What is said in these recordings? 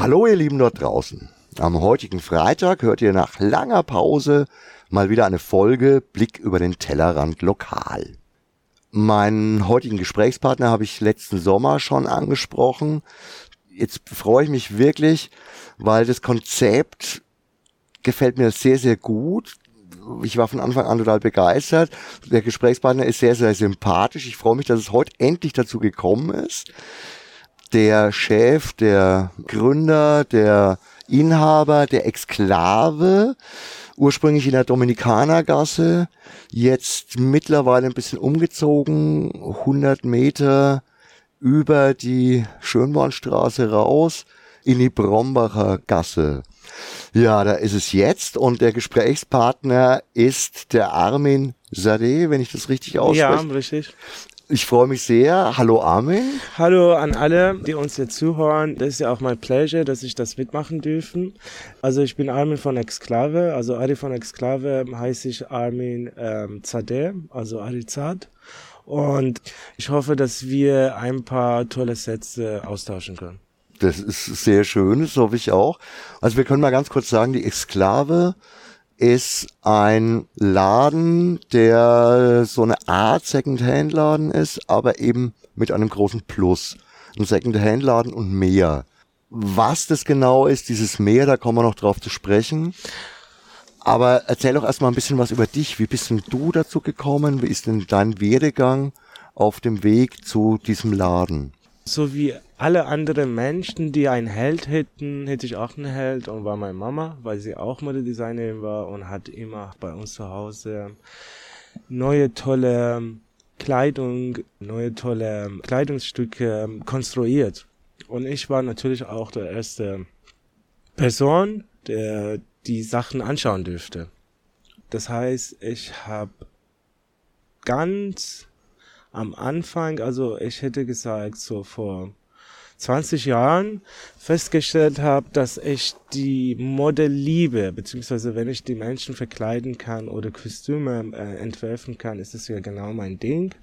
Hallo ihr Lieben dort draußen. Am heutigen Freitag hört ihr nach langer Pause mal wieder eine Folge Blick über den Tellerrand lokal. Meinen heutigen Gesprächspartner habe ich letzten Sommer schon angesprochen. Jetzt freue ich mich wirklich, weil das Konzept gefällt mir sehr, sehr gut. Ich war von Anfang an total begeistert. Der Gesprächspartner ist sehr, sehr sympathisch. Ich freue mich, dass es heute endlich dazu gekommen ist. Der Chef, der Gründer, der Inhaber der Exklave, ursprünglich in der Dominikanergasse, jetzt mittlerweile ein bisschen umgezogen, 100 Meter über die Schönbornstraße raus in die Brombacher Gasse. Ja, da ist es jetzt und der Gesprächspartner ist der Armin Sade, wenn ich das richtig ausspreche. Ja, richtig. Ich freue mich sehr. Hallo Armin. Hallo an alle, die uns jetzt zuhören. Das ist ja auch mein Pleasure, dass ich das mitmachen dürfen. Also ich bin Armin von Exklave. Also Ari von Exklave heiße ich Armin ähm, Zadeh, also Ari Zad. Und ich hoffe, dass wir ein paar tolle Sätze austauschen können. Das ist sehr schön, das hoffe ich auch. Also wir können mal ganz kurz sagen, die Exklave ist ein Laden, der so eine Art Second-Hand-Laden ist, aber eben mit einem großen Plus. Ein Second-Hand-Laden und mehr. Was das genau ist, dieses Mehr, da kommen wir noch drauf zu sprechen. Aber erzähl doch erstmal ein bisschen was über dich. Wie bist denn du dazu gekommen? Wie ist denn dein Werdegang auf dem Weg zu diesem Laden? So wie alle anderen Menschen, die einen Held hätten, hätte ich auch einen Held und war meine Mama, weil sie auch Modedesignerin war und hat immer bei uns zu Hause neue tolle Kleidung, neue tolle Kleidungsstücke konstruiert. Und ich war natürlich auch der erste Person, der die Sachen anschauen dürfte. Das heißt, ich habe ganz am Anfang, also ich hätte gesagt, so vor 20 Jahren festgestellt habe, dass ich die Model liebe, beziehungsweise wenn ich die Menschen verkleiden kann oder Kostüme äh, entwerfen kann, ist es ja genau mein Ding.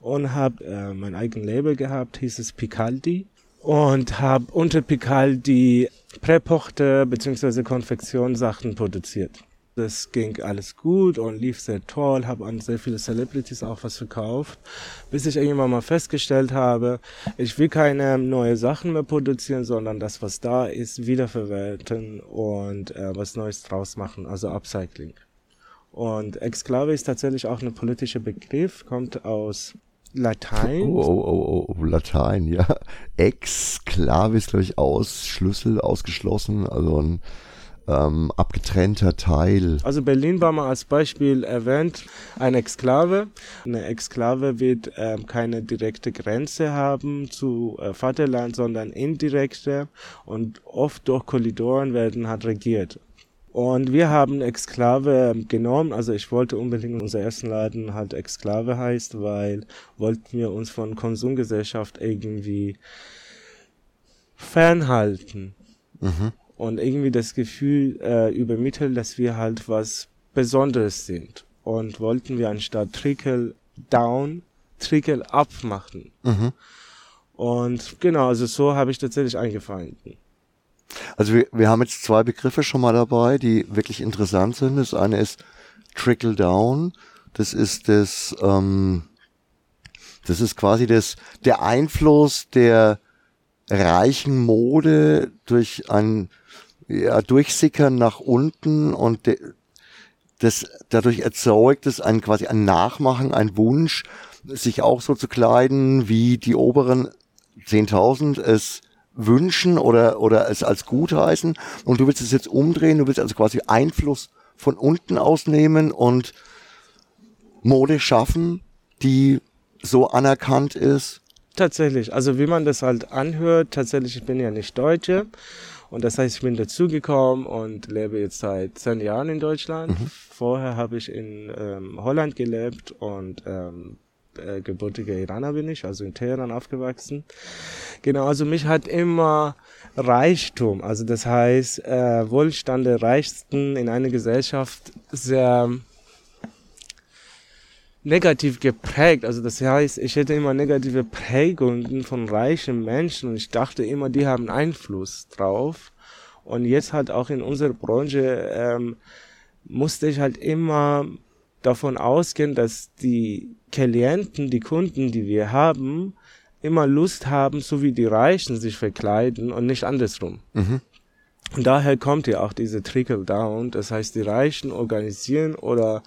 Und habe äh, mein eigenes Label gehabt, hieß es Picaldi. Und habe unter Picaldi Präpochte beziehungsweise Konfektionssachen produziert. Das ging alles gut und lief sehr toll, habe an sehr viele Celebrities auch was verkauft, bis ich irgendwann mal festgestellt habe, ich will keine neue Sachen mehr produzieren, sondern das, was da ist, wiederverwerten und äh, was Neues draus machen, also Upcycling. Und Exklave ist tatsächlich auch ein politischer Begriff, kommt aus Latein. Oh, oh, oh, oh, Latein, ja. Exklave ist, glaube ich, aus, Schlüssel, ausgeschlossen, also ein ähm, abgetrennter Teil. Also Berlin war mal als Beispiel erwähnt, eine Exklave. Eine Exklave wird äh, keine direkte Grenze haben zu äh, Vaterland, sondern indirekte und oft durch Korridoren werden halt regiert. Und wir haben Exklave genommen, also ich wollte unbedingt unser ersten Laden halt Exklave heißt, weil wollten wir uns von Konsumgesellschaft irgendwie fernhalten. Mhm und irgendwie das Gefühl äh, übermitteln, dass wir halt was Besonderes sind. Und wollten wir anstatt Trickle down, Trickle up machen. Mhm. Und genau, also so habe ich tatsächlich angefangen. Also wir, wir haben jetzt zwei Begriffe schon mal dabei, die wirklich interessant sind. Das eine ist Trickle Down. Das ist das, ähm, das ist quasi das, der Einfluss der reichen Mode durch ein ja, durchsickern nach unten und das dadurch erzeugt es ein quasi ein Nachmachen, ein Wunsch, sich auch so zu kleiden, wie die oberen 10.000 es wünschen oder, oder es als gut heißen. Und du willst es jetzt umdrehen, du willst also quasi Einfluss von unten ausnehmen und Mode schaffen, die so anerkannt ist. Tatsächlich, also wie man das halt anhört, tatsächlich, ich bin ja nicht Deutsche und das heißt, ich bin dazugekommen und lebe jetzt seit zehn Jahren in Deutschland. Mhm. Vorher habe ich in ähm, Holland gelebt und ähm, äh, gebürtiger Iraner bin ich, also in Teheran aufgewachsen. Genau, also mich hat immer Reichtum, also das heißt äh, Wohlstand der Reichsten in einer Gesellschaft sehr negativ geprägt. Also das heißt, ich hätte immer negative Prägungen von reichen Menschen und ich dachte immer, die haben Einfluss drauf. Und jetzt halt auch in unserer Branche ähm, musste ich halt immer davon ausgehen, dass die Klienten, die Kunden, die wir haben, immer Lust haben, so wie die Reichen sich verkleiden und nicht andersrum. Mhm. Und daher kommt ja auch diese Trickle-Down. Das heißt, die Reichen organisieren oder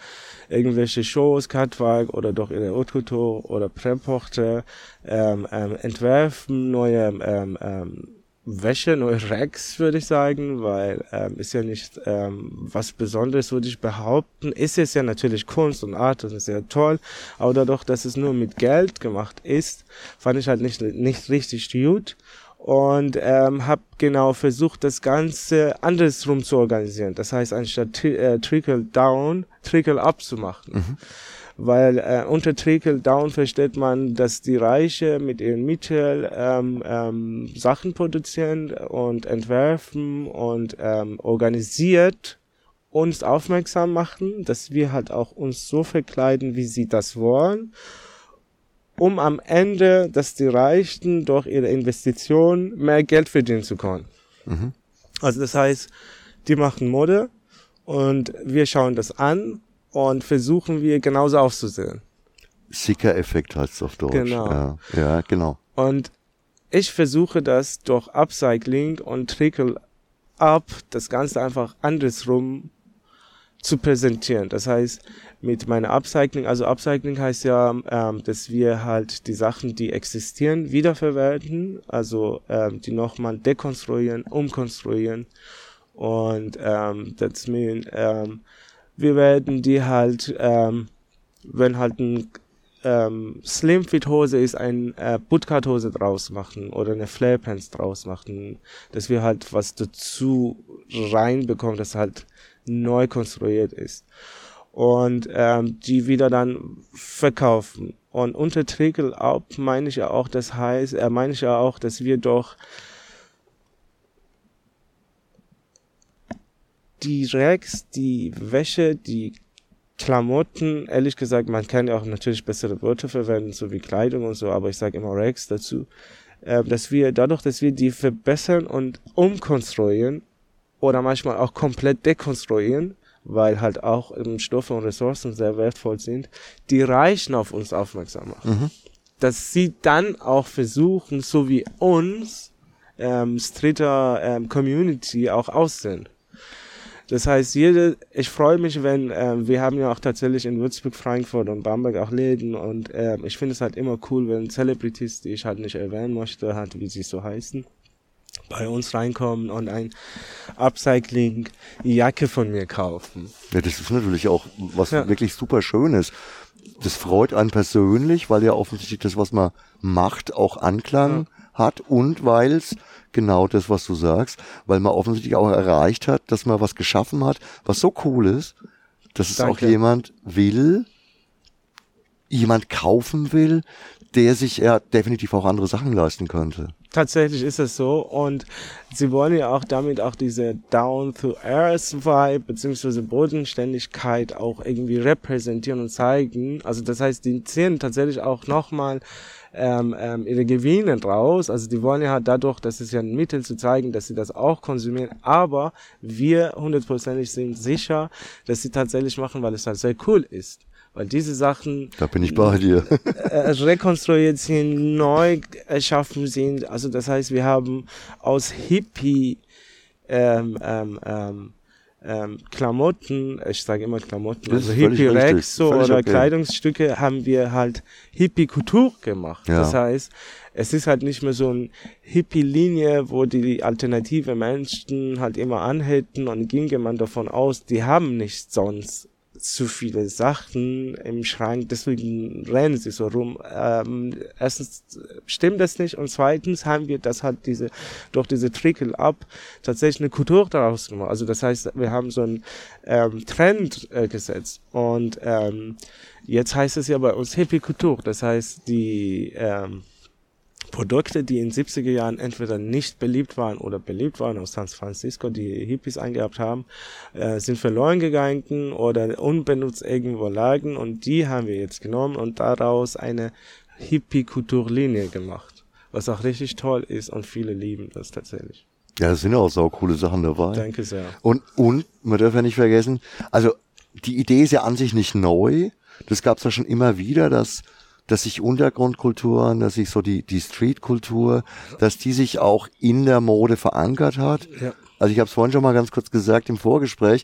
irgendwelche Shows, Catwalk oder doch ihre Haute oder Preporte ähm, ähm, entwerfen neue ähm, ähm, Wäsche, neue Racks, würde ich sagen, weil ähm, ist ja nicht ähm, was Besonderes, würde ich behaupten. Ist es ja natürlich Kunst und Art, das ist sehr toll, aber dadurch, dass es nur mit Geld gemacht ist, fand ich halt nicht, nicht richtig gut und ähm, habe genau versucht, das Ganze andersrum zu organisieren. Das heißt, anstatt äh, Trickle Down, Trickle Up zu machen. Mhm. Weil äh, unter Trickle Down versteht man, dass die Reiche mit ihren Mitteln ähm, ähm, Sachen produzieren und entwerfen und ähm, organisiert uns aufmerksam machen, dass wir halt auch uns so verkleiden, wie sie das wollen um am Ende, dass die Reichen durch ihre Investitionen mehr Geld verdienen zu können. Mhm. Also das heißt, die machen Mode und wir schauen das an und versuchen wir genauso aufzusehen. Sicker-Effekt heißt es auf Deutsch. Genau. Ja, ja, genau. Und ich versuche das durch Upcycling und Trickle Up, das Ganze einfach andersrum zu präsentieren. Das heißt, mit meiner Upcycling, also Upcycling heißt ja, ähm, dass wir halt die Sachen, die existieren, wiederverwerten, also ähm, die nochmal dekonstruieren, umkonstruieren und ähm, das mean, ähm, wir werden die halt, ähm, wenn halt ein ähm, Slimfit Hose ist, ein äh, Bootcut Hose draus machen oder eine Flare Pants draus machen, dass wir halt was dazu reinbekommen, das halt neu konstruiert ist und ähm, die wieder dann verkaufen. Und unter Trickle Up meine ich ja auch, das heißt, äh, meine ich ja auch, dass wir doch die Racks, die Wäsche, die Klamotten, ehrlich gesagt, man kann ja auch natürlich bessere Wörter verwenden, so wie Kleidung und so, aber ich sage immer Racks dazu, äh, dass wir dadurch, dass wir die verbessern und umkonstruieren oder manchmal auch komplett dekonstruieren, weil halt auch ähm, Stoffe und Ressourcen sehr wertvoll sind, die Reichen auf uns aufmerksam machen. Mhm. Dass sie dann auch versuchen, so wie uns, ähm, Streeter ähm, Community auch aussehen. Das heißt, jede, ich freue mich, wenn, ähm, wir haben ja auch tatsächlich in Würzburg, Frankfurt und Bamberg auch Läden und ähm, ich finde es halt immer cool, wenn Celebrities, die ich halt nicht erwähnen möchte, halt wie sie so heißen, bei uns reinkommen und ein Upcycling-Jacke von mir kaufen. Ja, das ist natürlich auch was ja. wirklich super Schönes. Das freut einen persönlich, weil ja offensichtlich das, was man macht, auch Anklang ja. hat und weil es genau das, was du sagst, weil man offensichtlich auch erreicht hat, dass man was geschaffen hat, was so cool ist, dass es Danke. auch jemand will, jemand kaufen will, der sich ja definitiv auch andere Sachen leisten könnte. Tatsächlich ist es so und sie wollen ja auch damit auch diese Down-to-Earth-Vibe beziehungsweise Bodenständigkeit auch irgendwie repräsentieren und zeigen. Also das heißt, die ziehen tatsächlich auch nochmal ähm, ähm, ihre Gewinne draus. Also die wollen ja dadurch, das ist ja ein Mittel zu zeigen, dass sie das auch konsumieren. Aber wir hundertprozentig sind sicher, dass sie tatsächlich machen, weil es halt sehr cool ist weil diese Sachen da bin ich bei dir äh, rekonstruiert sind, neu erschaffen sind. Also das heißt, wir haben aus Hippie ähm, ähm, ähm, ähm, Klamotten, ich sage immer Klamotten, also Hippie Rex so oder okay. Kleidungsstücke haben wir halt Hippie Couture gemacht. Ja. Das heißt, es ist halt nicht mehr so ein Hippie-Linie, wo die alternative Menschen halt immer anhätten und ginge man davon aus, die haben nichts sonst zu viele Sachen im Schrank, deswegen rennen sie so rum. Ähm, erstens stimmt das nicht und zweitens haben wir das halt diese, durch diese Trickle-Up tatsächlich eine Kultur daraus gemacht. Also das heißt, wir haben so einen ähm, Trend äh, gesetzt und ähm, jetzt heißt es ja bei uns Hippie-Kultur. Das heißt, die ähm, Produkte, die in 70er Jahren entweder nicht beliebt waren oder beliebt waren aus San Francisco, die Hippies eingehabt haben, äh, sind verloren gegangen oder unbenutzt irgendwo lagen und die haben wir jetzt genommen und daraus eine Hippie-Kulturlinie gemacht, was auch richtig toll ist und viele lieben das tatsächlich. Ja, es sind auch so coole Sachen dabei. Danke sehr. Und, und, man darf ja nicht vergessen, also die Idee ist ja an sich nicht neu. Das gab es ja schon immer wieder, dass dass sich Untergrundkulturen, dass sich so die, die Streetkultur, dass die sich auch in der Mode verankert hat. Ja. Also ich habe es vorhin schon mal ganz kurz gesagt im Vorgespräch,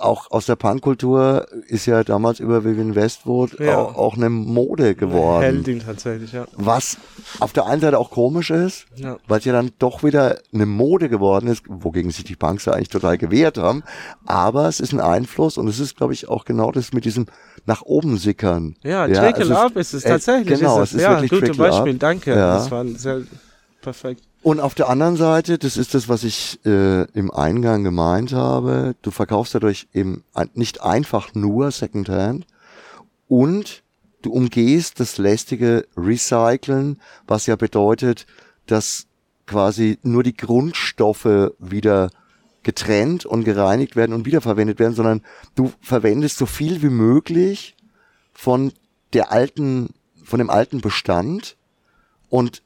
auch aus der Punkkultur ist ja damals über Vivian Westwood ja. auch, auch, eine Mode geworden. Heldin tatsächlich, ja. Was auf der einen Seite auch komisch ist, ja. weil es ja dann doch wieder eine Mode geworden ist, wogegen sich die Punks ja eigentlich total gewehrt haben. Aber es ist ein Einfluss und es ist, glaube ich, auch genau das mit diesem nach oben sickern. Ja, ja Trickle Up ist es tatsächlich. Genau, ist es ist ja, wirklich gutes Beispiel, danke. Ja. Das war sehr perfekt. Und auf der anderen Seite, das ist das, was ich äh, im Eingang gemeint habe, du verkaufst dadurch eben nicht einfach nur Secondhand und du umgehst das lästige Recyceln, was ja bedeutet, dass quasi nur die Grundstoffe wieder getrennt und gereinigt werden und wiederverwendet werden, sondern du verwendest so viel wie möglich von der alten, von dem alten Bestand und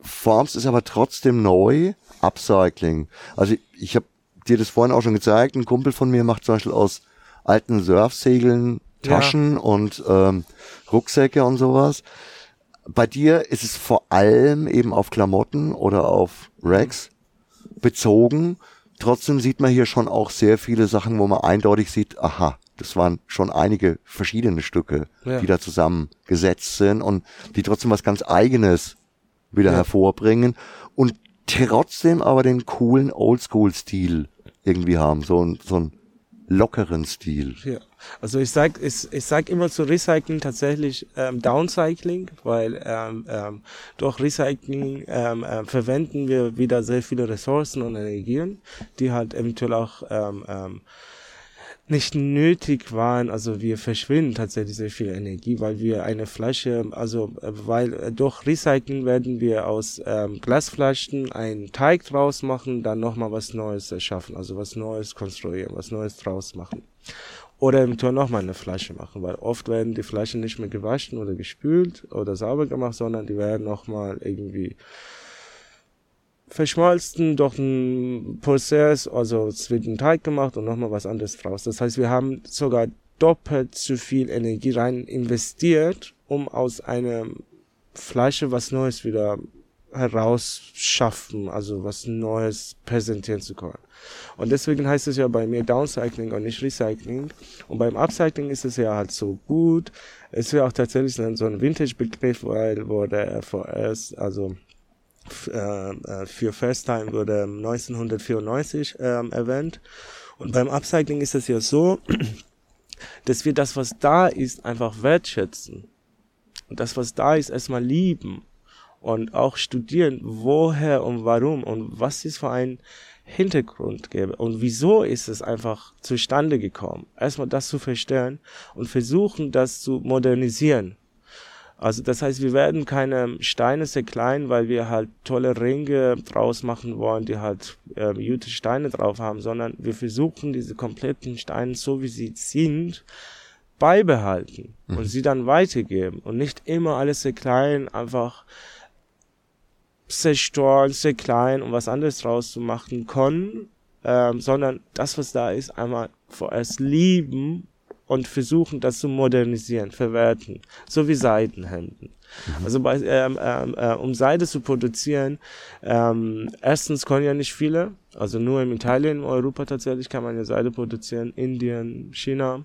formst es aber trotzdem neu, Upcycling. Also ich, ich habe dir das vorhin auch schon gezeigt, ein Kumpel von mir macht zum Beispiel aus alten Surfsegeln Taschen ja. und ähm, Rucksäcke und sowas. Bei dir ist es vor allem eben auf Klamotten oder auf Racks bezogen. Trotzdem sieht man hier schon auch sehr viele Sachen, wo man eindeutig sieht, aha, das waren schon einige verschiedene Stücke, ja. die da zusammengesetzt sind und die trotzdem was ganz eigenes wieder ja. hervorbringen und trotzdem aber den coolen Oldschool-Stil irgendwie haben, so, ein, so einen lockeren Stil. Ja. Also ich sag, ich, ich sag immer zu Recycling tatsächlich ähm, Downcycling, weil ähm, ähm, durch Recycling ähm, äh, verwenden wir wieder sehr viele Ressourcen und Energien, die halt eventuell auch ähm, ähm, nicht nötig waren. Also wir verschwinden tatsächlich sehr viel Energie, weil wir eine Flasche, also äh, weil äh, durch Recycling werden wir aus ähm, Glasflaschen einen Teig draus machen, dann nochmal was Neues erschaffen, also was Neues konstruieren, was Neues draus machen. Oder im Tor nochmal eine Flasche machen, weil oft werden die Flaschen nicht mehr gewaschen oder gespült oder sauber gemacht, sondern die werden nochmal irgendwie verschmolzen durch einen Prozess, also es wird ein Teig gemacht und nochmal was anderes draus. Das heißt, wir haben sogar doppelt zu viel Energie rein investiert, um aus einer Flasche was Neues wieder herausschaffen, also was Neues präsentieren zu können. Und deswegen heißt es ja bei mir Downcycling und nicht Recycling. Und beim Upcycling ist es ja halt so gut. Es wäre auch tatsächlich so ein Vintage-Begriff, weil wo der FOS, also äh, äh, für First Time wurde 1994 ähm, erwähnt. Und beim Upcycling ist es ja so, dass wir das, was da ist, einfach wertschätzen. Und das, was da ist, erstmal lieben. Und auch studieren, woher und warum und was ist für ein Hintergrund gäbe und wieso ist es einfach zustande gekommen. Erstmal das zu verstehen und versuchen, das zu modernisieren. Also das heißt, wir werden keine Steine zerkleinern, weil wir halt tolle Ringe draus machen wollen, die halt äh, gute Steine drauf haben, sondern wir versuchen diese kompletten Steine, so wie sie sind, beibehalten mhm. und sie dann weitergeben und nicht immer alles zerkleinern, einfach zerstören, zerkleinern und was anderes draus zu machen können, ähm, sondern das, was da ist, einmal vorerst lieben und versuchen, das zu modernisieren, verwerten, so wie Seidenhemden. Mhm. Also bei, ähm, ähm, äh, um Seide zu produzieren, ähm, erstens können ja nicht viele, also nur in Italien, in Europa tatsächlich kann man ja Seide produzieren, Indien, China.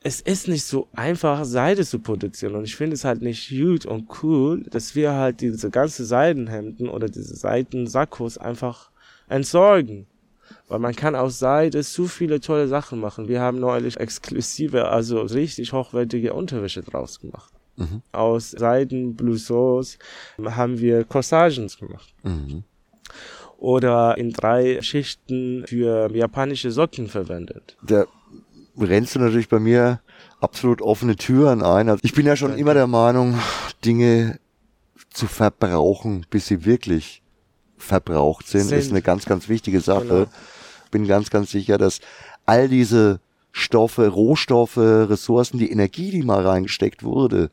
Es ist nicht so einfach, Seide zu produzieren und ich finde es halt nicht gut und cool, dass wir halt diese ganze Seidenhemden oder diese Seidensakkos einfach entsorgen. Weil man kann aus Seide so viele tolle Sachen machen. Wir haben neulich exklusive, also richtig hochwertige Unterwäsche draus gemacht. Mhm. Aus Seiden, haben wir Corsagens gemacht. Mhm. Oder in drei Schichten für japanische Socken verwendet. Da rennst du natürlich bei mir absolut offene Türen ein. Also ich bin ja schon immer der Meinung, Dinge zu verbrauchen, bis sie wirklich verbraucht sind, Sind. ist eine ganz, ganz wichtige Sache. Genau. Bin ganz, ganz sicher, dass all diese Stoffe, Rohstoffe, Ressourcen, die Energie, die mal reingesteckt wurde,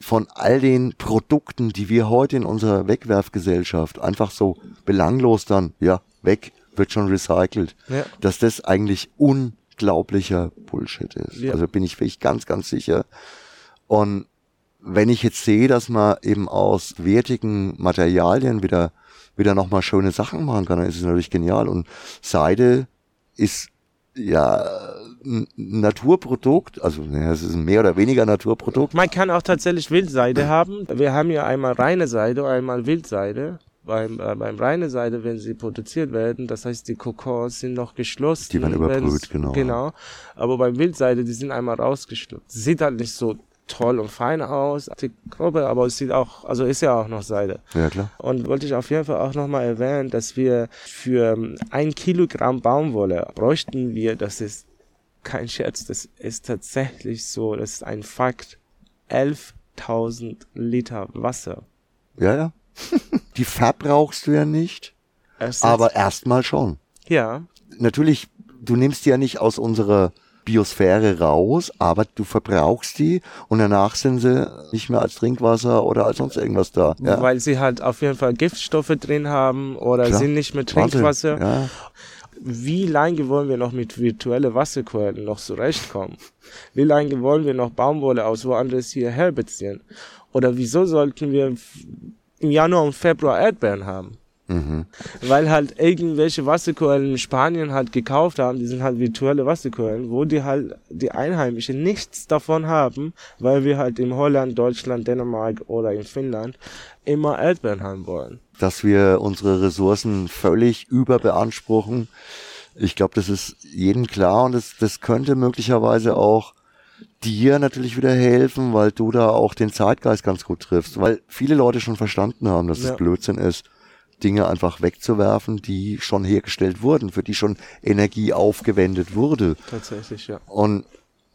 von all den Produkten, die wir heute in unserer Wegwerfgesellschaft einfach so belanglos dann, ja, weg, wird schon recycelt, Ja. dass das eigentlich unglaublicher Bullshit ist. Ja. Also bin ich wirklich ganz, ganz sicher. Und wenn ich jetzt sehe, dass man eben aus wertigen Materialien wieder, wieder nochmal schöne Sachen machen kann, dann ist es natürlich genial. Und Seide ist ja ein Naturprodukt, also naja, es ist ein mehr oder weniger Naturprodukt. Man kann auch tatsächlich Wildseide haben. Wir haben ja einmal reine Seide einmal Wildseide. Beim, äh, beim reine Seide, wenn sie produziert werden, das heißt, die Kokons sind noch geschlossen. Die werden überbrüht, genau. Genau. Aber beim Wildseide, die sind einmal rausgeschlüpft. Sieht halt nicht so toll und fein aus, die Gruppe, aber es sieht auch, also ist ja auch noch Seide. Ja, klar. Und wollte ich auf jeden Fall auch nochmal erwähnen, dass wir für ähm, ein Kilogramm Baumwolle bräuchten wir, das ist kein Scherz, das ist tatsächlich so, das ist ein Fakt, 11.000 Liter Wasser. Ja, ja. Die verbrauchst du ja nicht, ist- aber erstmal schon. ja, Natürlich, du nimmst die ja nicht aus unserer Biosphäre raus, aber du verbrauchst die und danach sind sie nicht mehr als Trinkwasser oder als sonst irgendwas da. Ja, weil sie halt auf jeden Fall Giftstoffe drin haben oder Klar. sind nicht Wahnsinn. Trinkwasser. Ja. Wie lange wollen wir noch mit virtuellen Wasserquellen noch zurechtkommen? Wie lange wollen wir noch Baumwolle aus woanders hierher beziehen? Oder wieso sollten wir im Januar und Februar Erdbeeren haben? Mhm. Weil halt irgendwelche Wasserquellen in Spanien halt gekauft haben, die sind halt virtuelle Wasserquellen, wo die halt die Einheimischen nichts davon haben, weil wir halt in Holland, Deutschland, Dänemark oder in Finnland immer Erdbeeren haben wollen. Dass wir unsere Ressourcen völlig überbeanspruchen. Ich glaube, das ist jedem klar und das, das könnte möglicherweise auch dir natürlich wieder helfen, weil du da auch den Zeitgeist ganz gut triffst, weil viele Leute schon verstanden haben, dass Ja. es Blödsinn ist, Dinge einfach wegzuwerfen, die schon hergestellt wurden, für die schon Energie aufgewendet wurde. Tatsächlich, ja. Und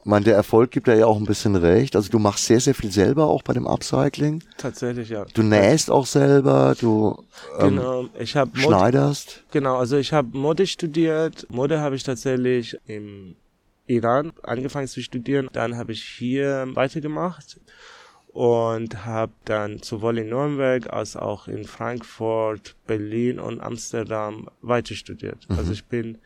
man, der Erfolg gibt ja auch ein bisschen recht. Also du machst sehr, sehr viel selber auch bei dem Upcycling. Tatsächlich, ja. Du nähst auch selber, du ähm, Genau, ich habe schneiderst. Genau, also ich habe Mode studiert. Mode habe ich tatsächlich im Iran angefangen zu studieren. Dann habe ich hier weitergemacht und habe dann sowohl in Nürnberg als auch in Frankfurt, Berlin und Amsterdam weiter studiert. Also ich bin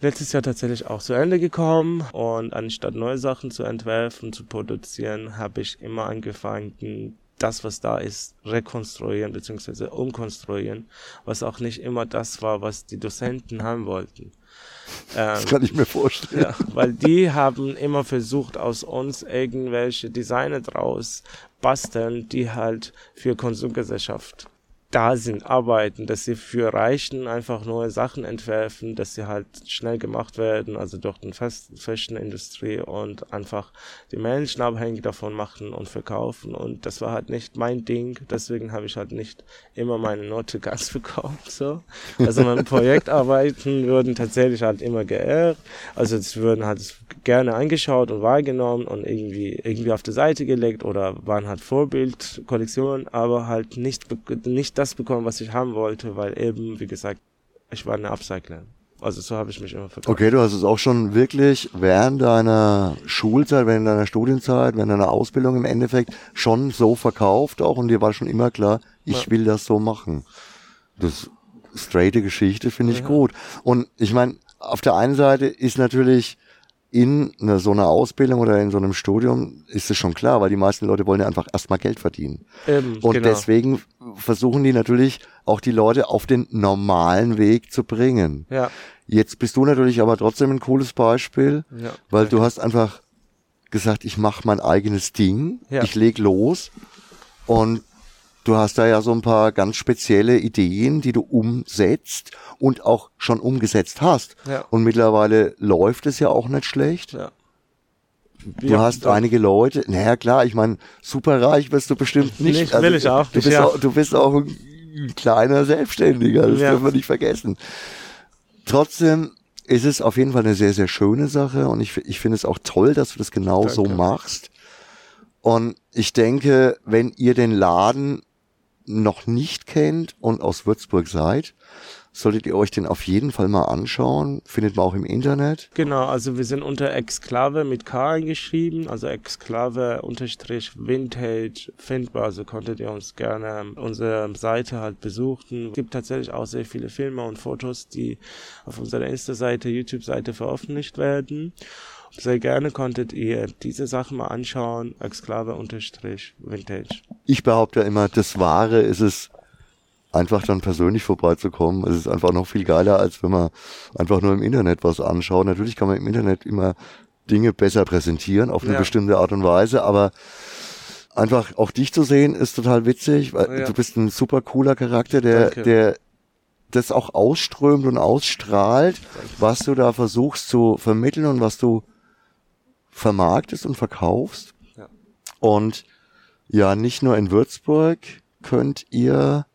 letztes Jahr tatsächlich auch zu Ende gekommen und anstatt neue Sachen zu entwerfen, zu produzieren, habe ich immer angefangen, das, was da ist, rekonstruieren bzw. umkonstruieren, was auch nicht immer das war, was die Dozenten haben wollten. Ähm, Das kann ich mir vorstellen. ja, weil die haben immer versucht, aus uns irgendwelche Designer draus basteln, die halt für Konsumgesellschaft da sind, arbeiten, dass sie für Reichen einfach neue Sachen entwerfen, dass sie halt schnell gemacht werden, also durch den Fast Fashion Industrie und einfach die Menschen abhängig davon machen und verkaufen und das war halt nicht mein Ding, deswegen habe ich halt nicht immer meine Note ganz bekommen, so. Also meine Projektarbeiten würden tatsächlich halt immer geehrt, also es würden halt gerne angeschaut und wahrgenommen und irgendwie, irgendwie auf die Seite gelegt oder waren halt Vorbildkollektionen, aber halt nicht, nicht das bekommen, was ich haben wollte, weil eben, wie gesagt, ich war eine Upcycler. Also so habe ich mich immer verkauft. Okay, du hast es auch schon wirklich während deiner Schulzeit, während deiner Studienzeit, während deiner Ausbildung im Endeffekt schon so verkauft auch und dir war schon immer klar, ich Ja. will das so machen. Das straighte Geschichte finde ich Ja. gut. Und ich meine, auf der einen Seite ist natürlich in einer, so einer Ausbildung oder in so einem Studium ist es schon klar, weil die meisten Leute wollen ja einfach erstmal Geld verdienen. Eben, Und genau. deswegen versuchen die natürlich auch die Leute auf den normalen Weg zu bringen. Ja, Jetzt bist du natürlich aber trotzdem ein cooles Beispiel, ja. weil du hast einfach gesagt, ich mache mein eigenes Ding, Ja. ich leg los und du hast da ja so ein paar ganz spezielle Ideen, die du umsetzt und auch schon umgesetzt hast. Ja. Und mittlerweile läuft es ja auch nicht schlecht. ja. Du Ja, hast einige Leute, naja klar, ich meine, super reich wirst du bestimmt nicht. Also Nicht, will ich auch du bist ja. auch. Du bist auch ein kleiner Selbstständiger, das Ja. dürfen wir nicht vergessen. Trotzdem ist es auf jeden Fall eine sehr, sehr schöne Sache und ich, ich finde es auch toll, dass du das genau so Danke. machst. Und ich denke, wenn ihr den Laden noch nicht kennt und aus Würzburg seid, solltet ihr euch den auf jeden Fall mal anschauen. Findet man auch im Internet. Genau, also wir sind unter Exklave mit K eingeschrieben, also Exklave unterstrich Vintage findbar, also konntet ihr uns gerne unsere Seite halt besuchen. Es gibt tatsächlich auch sehr viele Filme und Fotos, die auf unserer Insta-Seite, YouTube-Seite veröffentlicht werden. Sehr gerne konntet ihr diese Sachen mal anschauen, Exklave unterstrich Vintage. Ich behaupte ja immer, das Wahre ist es, einfach dann persönlich vorbeizukommen. Es ist einfach noch viel geiler, als wenn man einfach nur im Internet was anschaut. Natürlich kann man im Internet immer Dinge besser präsentieren auf eine ja. bestimmte Art und Weise, aber einfach auch dich zu sehen ist total witzig, weil ja. du bist ein super cooler Charakter, der, Danke. der das auch ausströmt und ausstrahlt, was du da versuchst zu vermitteln und was du vermarktest und verkaufst. Ja. Und ja, nicht nur in Würzburg könnt ihr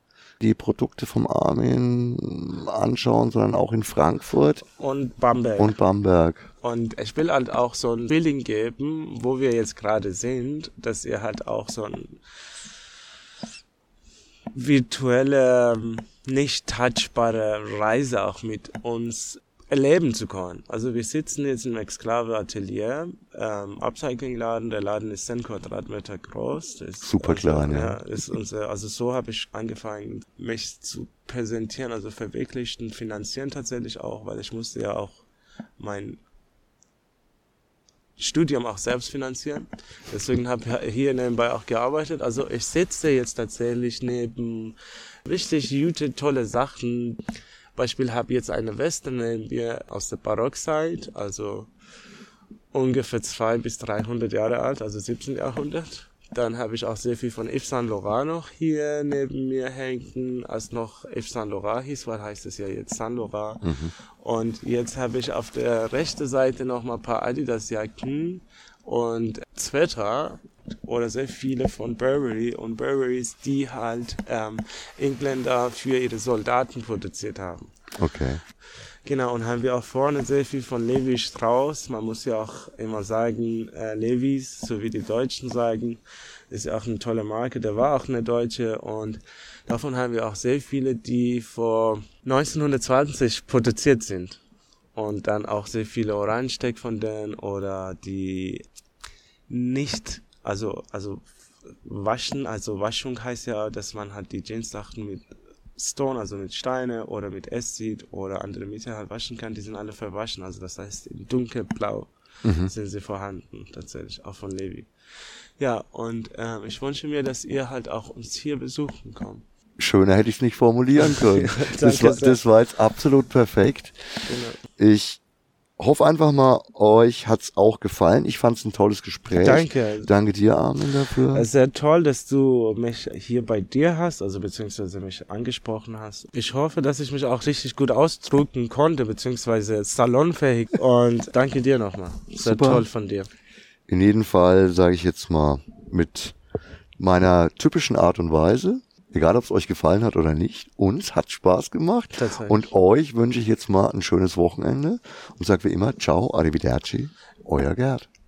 die Produkte vom Armin anschauen, sondern auch in Frankfurt. Und Bamberg. Und Bamberg. Und ich will halt auch so ein Feeling geben, wo wir jetzt gerade sind, dass ihr halt auch so ein virtuelle, nicht touchbare Reise auch mit uns erleben zu können. Also wir sitzen jetzt im Exklave Atelier, ähm, Upcycling-Laden. Der Laden ist 10 Quadratmeter groß. Ist Super klein, ja. ja. Ist unser, also so habe ich angefangen, mich zu präsentieren, also verwirklichen, finanzieren tatsächlich auch, weil ich musste ja auch mein Studium auch selbst finanzieren. Deswegen habe ich hier nebenbei auch gearbeitet. Also ich sitze jetzt tatsächlich neben richtig gute, tolle Sachen. Beispiel habe jetzt eine Weste nehmen wir aus der Barockzeit, also ungefähr 200 bis 300 Jahre alt, also 17. Jahrhundert. Dann habe ich auch sehr viel von Yves Saint Laurent noch hier neben mir hängen, als noch Yves Saint Laurent hieß, weil heißt es ja jetzt Saint Laurent. Mhm. Und jetzt habe ich auf der rechten Seite noch mal ein paar Adidas-Jacken und Sweater oder sehr viele von Burberry und Burberrys, die halt ähm, Engländer für ihre Soldaten produziert haben. Okay. Genau, und haben wir auch vorne sehr viel von Levi Strauss. Man muss ja auch immer sagen, äh, Levis, so wie die Deutschen sagen, ist ja auch eine tolle Marke. Der war auch eine Deutsche und davon haben wir auch sehr viele, die vor 1920 produziert sind. Und dann auch sehr viele Orange-Tech von denen oder die nicht, also, also waschen, also Waschung heißt ja, dass man halt die Jeans-Sachen mit Stone, also mit Steine oder mit Acid oder andere Mittel halt waschen kann, die sind alle verwaschen. Also das heißt, in dunkelblau mhm. sind sie vorhanden, tatsächlich, auch von Levi. Ja, und ähm, ich wünsche mir, dass ihr halt auch uns hier besuchen kommt. Schöner hätte ich es nicht formulieren können. das, war, das war jetzt absolut perfekt. Genau. Ich hoffe einfach mal, euch hat's auch gefallen. Ich fand's ein tolles Gespräch. Danke. Danke dir, Armin, dafür. Sehr toll, dass du mich hier bei dir hast, also beziehungsweise mich angesprochen hast. Ich hoffe, dass ich mich auch richtig gut ausdrücken konnte, beziehungsweise salonfähig. Und danke dir nochmal. Sehr Super. toll von dir. In jedem Fall sage ich jetzt mal mit meiner typischen Art und Weise. Egal, ob es euch gefallen hat oder nicht. Uns hat Spaß gemacht. Und euch wünsche ich jetzt mal ein schönes Wochenende und sage wie immer, ciao, arrivederci, euer Gerd.